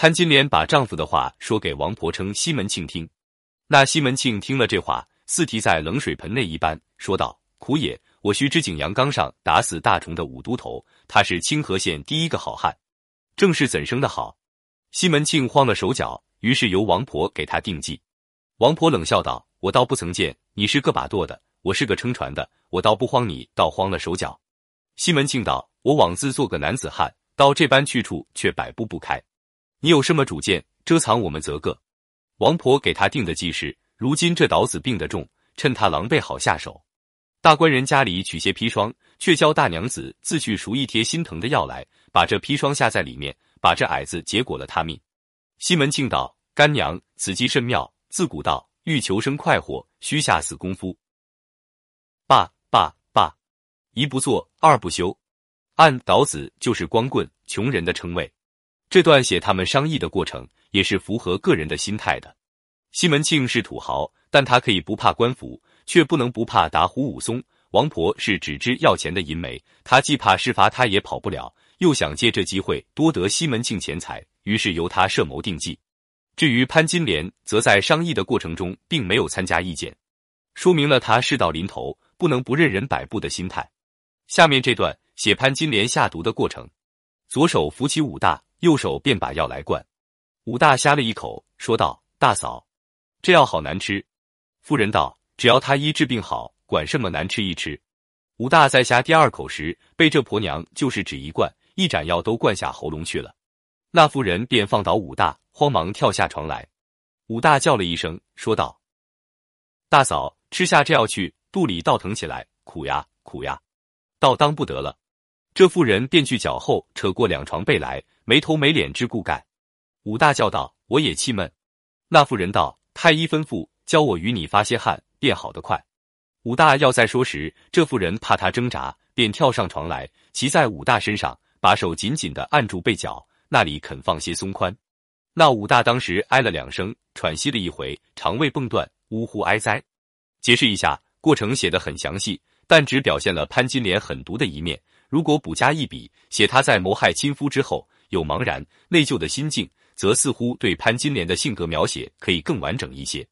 潘金莲把丈夫的话说给王婆称西门庆听。那西门庆听了这话，似提在冷水盆内一般，说道：“苦也！我须知景阳冈上打死大虫的武都头，他是清河县第一个好汉，正是怎生的好？”西门庆慌了手脚，于是由王婆给他定计。王婆冷笑道：“我倒不曾见你是个把舵的，我是个撑船的，我倒不慌你，倒慌了手脚。”西门庆道：“我枉自做个男子汉，到这般去处却百步不开，你有什么主见？遮藏我们则个。”王婆给他定的计是：如今这岛子病得重，趁他狼狈好下手。大官人家里取些砒霜，却教大娘子自去赎一贴心疼的药来，把这砒霜下在里面，把这矮子结果了他命。西门庆道：“干娘，此计甚妙。自古道，欲求生快活，须下死功夫。罢罢罢，一不做二不休。按岛子就是光棍穷人的称谓。这段写他们商议的过程。”也是符合个人的心态的。西门庆是土豪，但他可以不怕官府，却不能不怕打虎武松。王婆是只知要钱的淫梅，他既怕施罚，他也跑不了，又想借这机会多得西门庆钱财，于是由他设谋定计。至于潘金莲，则在商议的过程中并没有参加意见，说明了他事到临头不能不任人摆布的心态。下面这段写潘金莲下毒的过程：左手扶起武大，右手便把药来灌。武大呷了一口，说道：“大嫂，这药好难吃。”夫人道：“只要他医治病好，管什么难吃一吃。”武大在呷第二口时，被这婆娘就是只一灌，一盏药都灌下喉咙去了。那妇人便放倒武大，慌忙跳下床来。武大叫了一声，说道：“大嫂，吃下这药去，肚里倒疼起来，苦呀苦呀，倒当不得了。”这妇人便去脚后扯过两床被来，没头没脸之故盖。武大叫道：“我也气闷。”那妇人道：“太医吩咐，教我与你发些汗，便好得快。”武大要再说时，这妇人怕他挣扎，便跳上床来，骑在武大身上，把手紧紧的按住被角，那里肯放些松宽。那武大当时哀了两声，喘息了一回，肠胃蹦断，呜呼哀哉。解释一下，过程写得很详细，但只表现了潘金莲狠毒的一面。如果补加一笔，写他在谋害亲夫之后有茫然内疚的心境。则似乎对潘金莲的性格描写可以更完整一些。